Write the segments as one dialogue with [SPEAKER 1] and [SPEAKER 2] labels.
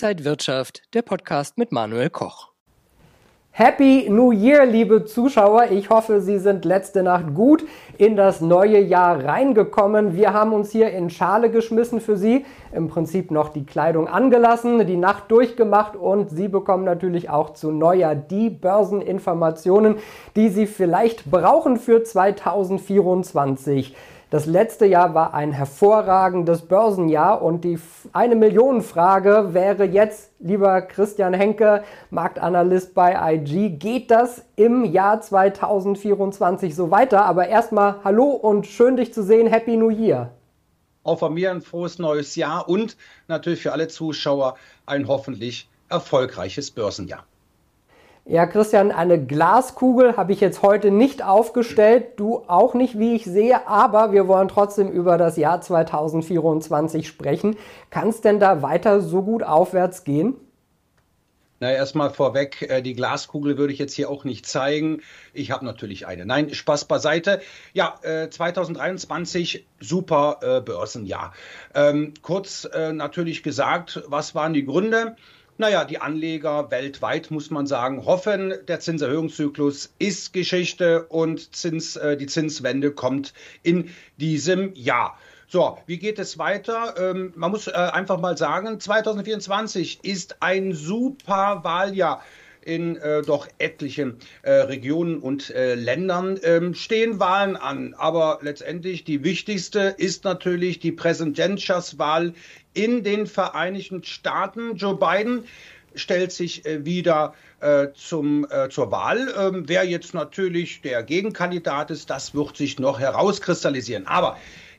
[SPEAKER 1] Inside Wirtschaft, der Podcast mit Manuel Koch.
[SPEAKER 2] Happy New Year, liebe Zuschauer. Ich hoffe, Sie sind letzte Nacht gut in das neue Jahr reingekommen. Wir haben uns hier in Schale geschmissen für Sie. Im Prinzip noch die Kleidung angelassen, die Nacht durchgemacht und Sie bekommen natürlich auch zu Neujahr die Börseninformationen, die Sie vielleicht brauchen für 2024. Das letzte Jahr war ein hervorragendes Börsenjahr und die eine Million Frage wäre jetzt, lieber Christian Henke, Marktanalyst bei IG, geht das im Jahr 2024 so weiter? Aber erstmal hallo und schön dich zu sehen. Happy New Year.
[SPEAKER 3] Auch von mir ein frohes neues Jahr und natürlich für alle Zuschauer ein hoffentlich erfolgreiches Börsenjahr.
[SPEAKER 2] Ja, Christian, eine Glaskugel habe ich jetzt heute nicht aufgestellt, du auch nicht, wie ich sehe, aber wir wollen trotzdem über das Jahr 2024 sprechen. Kann es denn da weiter so gut aufwärts gehen?
[SPEAKER 3] Na, erstmal vorweg, äh, die Glaskugel würde ich jetzt hier auch nicht zeigen. Ich habe natürlich eine. Nein, Spaß beiseite. Ja, 2023 äh, super äh, Börsenjahr. Ähm, kurz natürlich gesagt, was waren die Gründe? Naja, die Anleger weltweit, muss man sagen, hoffen, der Zinserhöhungszyklus ist Geschichte und Zins, äh, die Zinswende kommt in diesem Jahr. So, wie geht es weiter? Ähm, man muss äh, einfach mal sagen, 2024 ist ein super Wahljahr in äh, doch etlichen äh, Regionen und äh, Ländern ähm, stehen Wahlen an. Aber letztendlich die wichtigste ist natürlich die Präsidentschaftswahl in den Vereinigten Staaten. Joe Biden stellt sich äh, wieder äh, zum, äh, zur Wahl. Ähm, wer jetzt natürlich der Gegenkandidat ist, das wird sich noch herauskristallisieren. Aber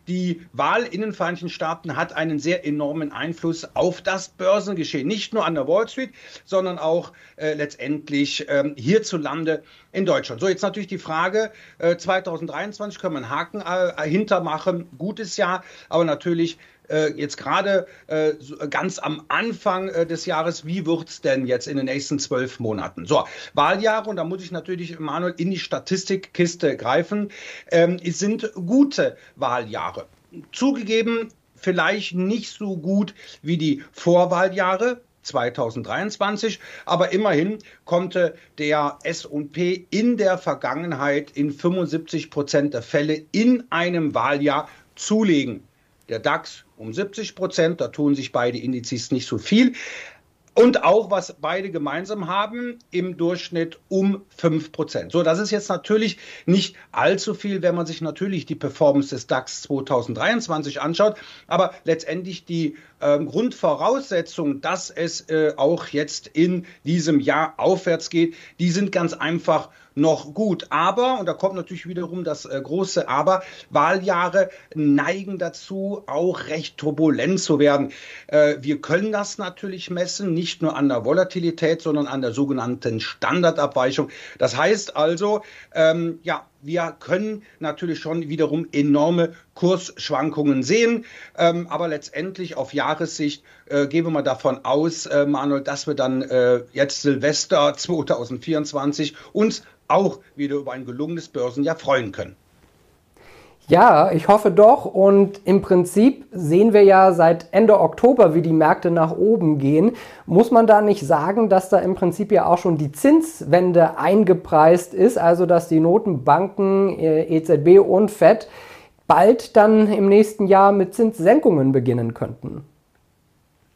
[SPEAKER 3] die Wahl in den Vereinigten Staaten hat einen sehr enormen Einfluss auf das Börsengeschehen. Nicht nur an der Wall Street, sondern auch äh, letztendlich ähm, hierzulande in Deutschland. So, jetzt natürlich die Frage, äh, 2023 können wir einen Haken äh, hintermachen. Gutes Jahr, aber natürlich äh, jetzt gerade äh, ganz am Anfang äh, des Jahres, wie wird es denn jetzt in den nächsten zwölf Monaten? So, Wahljahre, und da muss ich natürlich, Manuel, in die Statistikkiste greifen, ähm, es sind gute Wahljahre. Zugegeben, vielleicht nicht so gut wie die Vorwahljahre, 2023. Aber immerhin konnte der S&P in der Vergangenheit in 75 Prozent der Fälle in einem Wahljahr zulegen. Der DAX um 70 Prozent. Da tun sich beide Indizes nicht so viel. Und auch, was beide gemeinsam haben, im Durchschnitt um 5 Prozent. So, das ist jetzt natürlich nicht allzu viel, wenn man sich natürlich die Performance des DAX 2023 anschaut. Aber letztendlich die äh, Grundvoraussetzung, dass es äh, auch jetzt in diesem Jahr aufwärts geht, die sind ganz einfach noch gut. Aber, und da kommt natürlich wiederum das äh, große Aber, Wahljahre neigen dazu, auch recht turbulent zu werden. Äh, wir können das natürlich messen, nicht nur an der Volatilität, sondern an der sogenannten Standardabweichung. Das heißt also, ähm, ja, wir können natürlich schon wiederum enorme Kursschwankungen sehen, ähm, aber letztendlich auf Jahressicht äh, gehen wir mal davon aus, äh, Manuel, dass wir dann äh, jetzt Silvester 2024 uns auch wieder über ein gelungenes Börsenjahr freuen können.
[SPEAKER 2] Ja, ich hoffe doch. Und im Prinzip sehen wir ja seit Ende Oktober, wie die Märkte nach oben gehen. Muss man da nicht sagen, dass da im Prinzip ja auch schon die Zinswende eingepreist ist, also dass die Notenbanken, EZB äh, e und FED bald dann im nächsten Jahr mit Zinssenkungen beginnen könnten?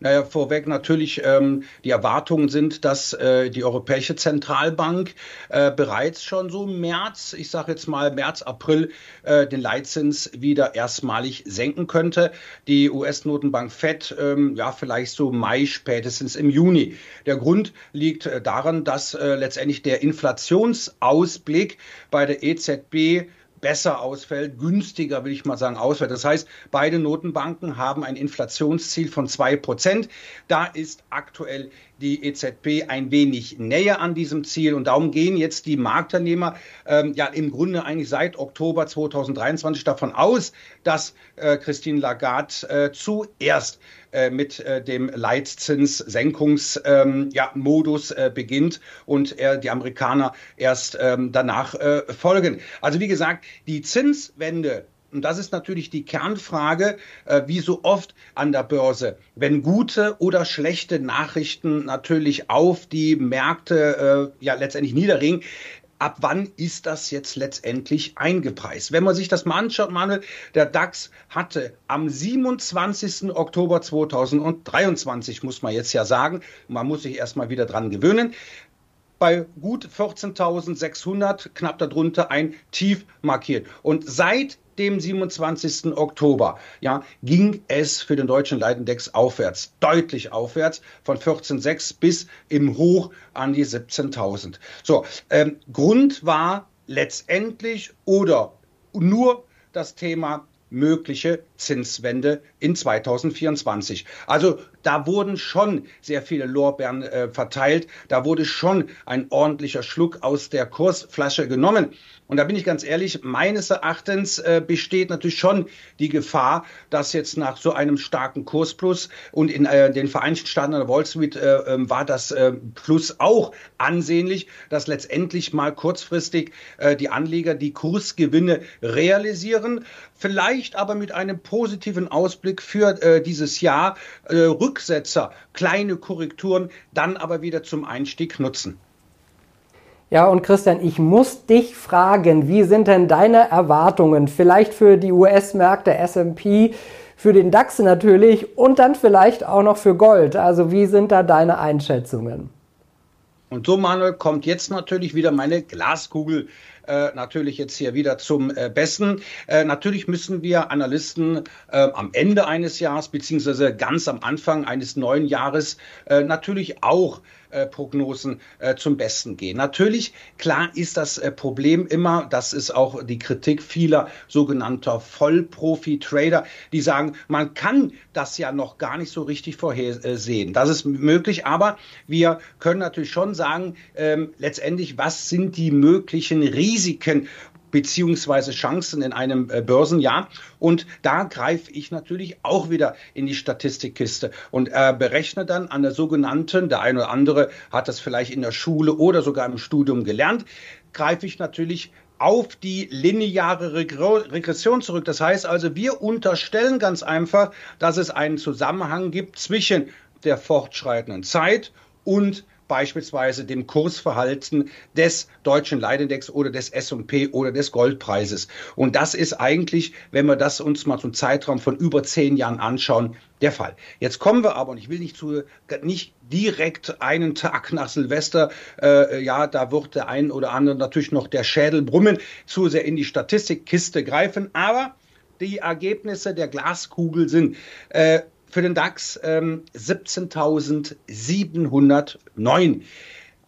[SPEAKER 3] Naja, vorweg natürlich ähm, die Erwartungen sind, dass äh, die Europäische Zentralbank äh, bereits schon so im März, ich sage jetzt mal März, April, äh, den Leitzins wieder erstmalig senken könnte. Die US-Notenbank Fed ähm, ja vielleicht so Mai, spätestens im Juni. Der Grund liegt äh, daran, dass äh, letztendlich der Inflationsausblick bei der EZB besser ausfällt, günstiger, will ich mal sagen, ausfällt. Das heißt, beide Notenbanken haben ein Inflationsziel von zwei Prozent. Da ist aktuell die EZB ein wenig näher an diesem Ziel und darum gehen jetzt die Marktteilnehmer ähm, ja im Grunde eigentlich seit Oktober 2023 davon aus, dass äh, Christine Lagarde äh, zuerst äh, mit äh, dem Leitzinssenkungsmodus ähm, ja, äh, beginnt und äh, die Amerikaner erst ähm, danach folgen. Also wie gesagt, die Zinswende und das ist natürlich die Kernfrage, äh, wie so oft an der Börse, wenn gute oder schlechte Nachrichten natürlich auf die Märkte äh, ja letztendlich niederringen, ab wann ist das jetzt letztendlich eingepreist? Wenn man sich das mal anschaut, Manuel, der DAX hatte am 27. Oktober 2023, muss man jetzt ja sagen, man muss sich erstmal wieder dran gewöhnen, bei gut 14.600, knapp darunter ein Tief markiert. Und seit dem 27. Oktober ja, ging es für den deutschen Leitindex aufwärts, deutlich aufwärts, von 14,6 bis im Hoch an die 17.000. So, ähm, Grund war letztendlich oder nur das Thema mögliche Zinswende in 2024. Also da wurden schon sehr viele Lorbeeren äh, verteilt, da wurde schon ein ordentlicher Schluck aus der Kursflasche genommen. Und da bin ich ganz ehrlich, meines Erachtens äh, besteht natürlich schon die Gefahr, dass jetzt nach so einem starken Kursplus und in äh, den Vereinigten Staaten an der Wall Street äh, ähm, war das äh, Plus auch ansehnlich, dass letztendlich mal kurzfristig äh, die Anleger die Kursgewinne realisieren, vielleicht aber mit einem positiven Ausblick für äh, dieses Jahr Rücksetzer, kleine Korrekturen, dann aber wieder zum Einstieg nutzen.
[SPEAKER 2] Ja, und Christian, ich muss dich fragen, wie sind denn deine Erwartungen vielleicht für die US-Märkte SP, für den DAX natürlich und dann vielleicht auch noch für Gold? Also wie sind da deine Einschätzungen?
[SPEAKER 3] Und so, Manuel, kommt jetzt natürlich wieder meine Glaskugel äh, natürlich jetzt hier wieder zum äh, Besten. Äh, natürlich müssen wir Analysten äh, am Ende eines Jahres beziehungsweise ganz am Anfang eines neuen Jahres äh, natürlich auch Prognosen äh, zum Besten gehen. Natürlich, klar ist das äh, Problem immer, das ist auch die Kritik vieler sogenannter Vollprofi-Trader, die sagen, man kann das ja noch gar nicht so richtig vorhersehen. Das ist möglich, aber wir können natürlich schon sagen, ähm, letztendlich, was sind die möglichen Risiken beziehungsweise Chancen in einem äh, Börsenjahr. Und da greife ich natürlich auch wieder in die Statistikkiste und äh, berechne dann an der sogenannten, der eine oder andere hat das vielleicht in der Schule oder sogar im Studium gelernt, greife ich natürlich auf die lineare Regression zurück. Das heißt also, wir unterstellen ganz einfach, dass es einen Zusammenhang gibt zwischen der fortschreitenden Zeit und beispielsweise dem Kursverhalten des deutschen Leitindex oder des S&P oder des Goldpreises. Und das ist eigentlich, wenn wir das uns mal zum Zeitraum von über zehn Jahren anschauen, der Fall. Jetzt kommen wir aber, und ich will nicht zu, nicht direkt einen Tag nach Silvester, äh, ja, da wird der ein oder andere natürlich noch der Schädel brummen, zu sehr in die Statistikkiste greifen, aber die Ergebnisse der Glaskugel sind, äh, für den DAX ähm, 17.709.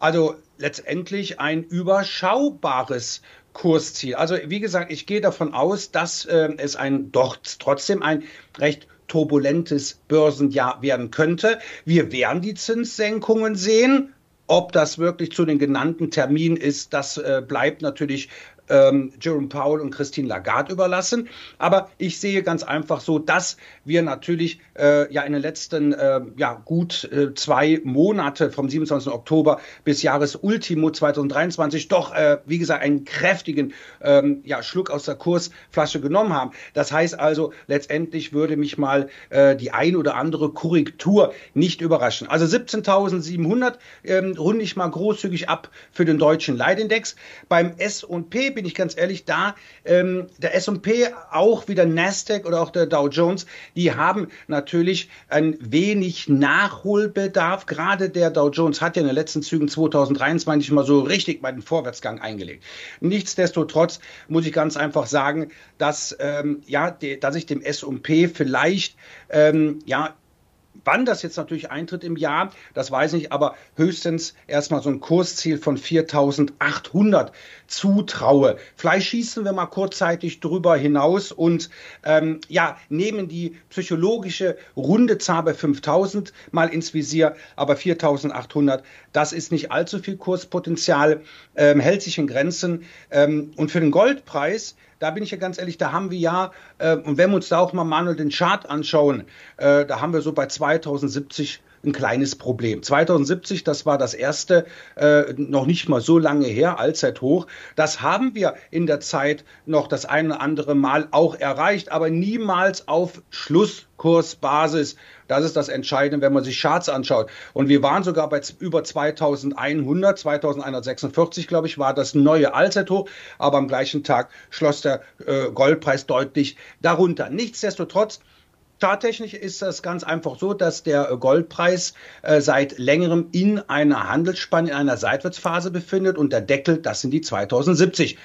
[SPEAKER 3] Also letztendlich ein überschaubares Kursziel. Also wie gesagt, ich gehe davon aus, dass äh, es ein doch trotzdem ein recht turbulentes Börsenjahr werden könnte. Wir werden die Zinssenkungen sehen. Ob das wirklich zu den genannten Terminen ist, das äh, bleibt natürlich ähm, Jerome Powell und Christine Lagarde überlassen. Aber ich sehe ganz einfach so, dass wir natürlich äh, ja in den letzten äh, ja, gut äh, zwei Monate vom 27. Oktober bis Jahresultimo 2023 doch, äh, wie gesagt, einen kräftigen ähm, ja, Schluck aus der Kursflasche genommen haben. Das heißt also, letztendlich würde mich mal äh, die ein oder andere Korrektur nicht überraschen. Also 17.700 ähm, runde ich mal großzügig ab für den deutschen Leitindex. Beim S&P bin ich ganz ehrlich, da ähm, der S&P, auch wieder Nasdaq oder auch der Dow Jones, die haben natürlich ein wenig Nachholbedarf. Gerade der Dow Jones hat ja in den letzten Zügen 2023 mal so richtig mal den Vorwärtsgang eingelegt. Nichtsdestotrotz muss ich ganz einfach sagen, dass ähm, ja, de, dass ich dem S&P vielleicht ähm, ja Wann das jetzt natürlich eintritt im Jahr, das weiß ich nicht, aber höchstens erstmal so ein Kursziel von 4800 zutraue. Vielleicht schießen wir mal kurzzeitig drüber hinaus und ähm, ja, nehmen die psychologische runde Zahl bei 5000 mal ins Visier, aber 4800, das ist nicht allzu viel Kurspotenzial, ähm, hält sich in Grenzen. Ähm, und für den Goldpreis, da bin ich ja ganz ehrlich, da haben wir ja, äh, und wenn wir uns da auch mal Manuel den Chart anschauen, äh, da haben wir so bei 2070 ein kleines Problem. 2070, das war das erste, äh, noch nicht mal so lange her, Allzeithoch. Das haben wir in der Zeit noch das eine oder andere Mal auch erreicht, aber niemals auf Schlusskursbasis. Das ist das Entscheidende, wenn man sich Charts anschaut. Und wir waren sogar bei über 2100, 2146, glaube ich, war das neue Allzeithoch. Aber am gleichen Tag schloss der äh, Goldpreis deutlich darunter. Nichtsdestotrotz, Charttechnisch ist das ganz einfach so, dass der Goldpreis äh, seit längerem in einer Handelsspanne, in einer Seitwärtsphase befindet und der Deckel, das sind die 2070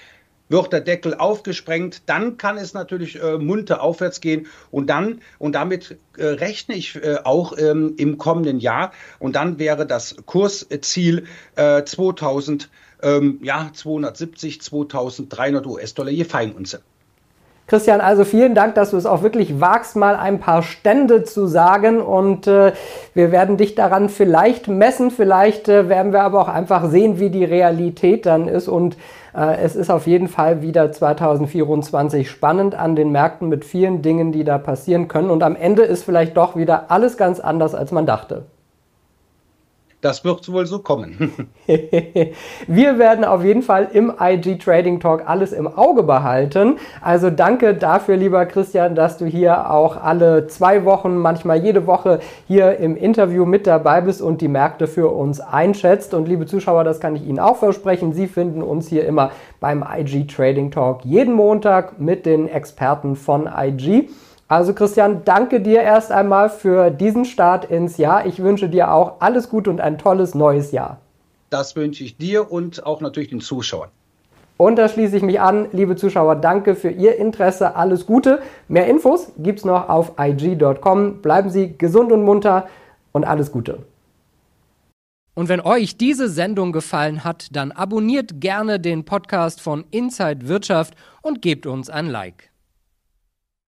[SPEAKER 3] wird der Deckel aufgesprengt, dann kann es natürlich äh, munter aufwärts gehen und dann und damit äh, rechne ich äh, auch ähm, im kommenden Jahr und dann wäre das Kursziel äh, 2000 ähm, ja 270 2300 US-Dollar je Feinunze.
[SPEAKER 2] Christian, also vielen Dank, dass du es auch wirklich wagst, mal ein paar Stände zu sagen. Und äh, wir werden dich daran vielleicht messen. Vielleicht äh, werden wir aber auch einfach sehen, wie die Realität dann ist. Und äh, es ist auf jeden Fall wieder 2024 spannend an den Märkten mit vielen Dingen, die da passieren können. Und am Ende ist vielleicht doch wieder alles ganz anders, als man dachte.
[SPEAKER 3] Das wird wohl so kommen.
[SPEAKER 2] Wir werden auf jeden Fall im IG Trading Talk alles im Auge behalten. Also danke dafür, lieber Christian, dass du hier auch alle zwei Wochen, manchmal jede Woche hier im Interview mit dabei bist und die Märkte für uns einschätzt. Und liebe Zuschauer, das kann ich Ihnen auch versprechen. Sie finden uns hier immer beim IG Trading Talk jeden Montag mit den Experten von IG. Also Christian, danke dir erst einmal für diesen Start ins Jahr. Ich wünsche dir auch alles Gute und ein tolles neues Jahr.
[SPEAKER 3] Das wünsche ich dir und auch natürlich den Zuschauern.
[SPEAKER 2] Und da schließe ich mich an, liebe Zuschauer, danke für Ihr Interesse, alles Gute. Mehr Infos gibt es noch auf ig.com. Bleiben Sie gesund und munter und alles Gute.
[SPEAKER 1] Und wenn euch diese Sendung gefallen hat, dann abonniert gerne den Podcast von Inside Wirtschaft und gebt uns ein Like.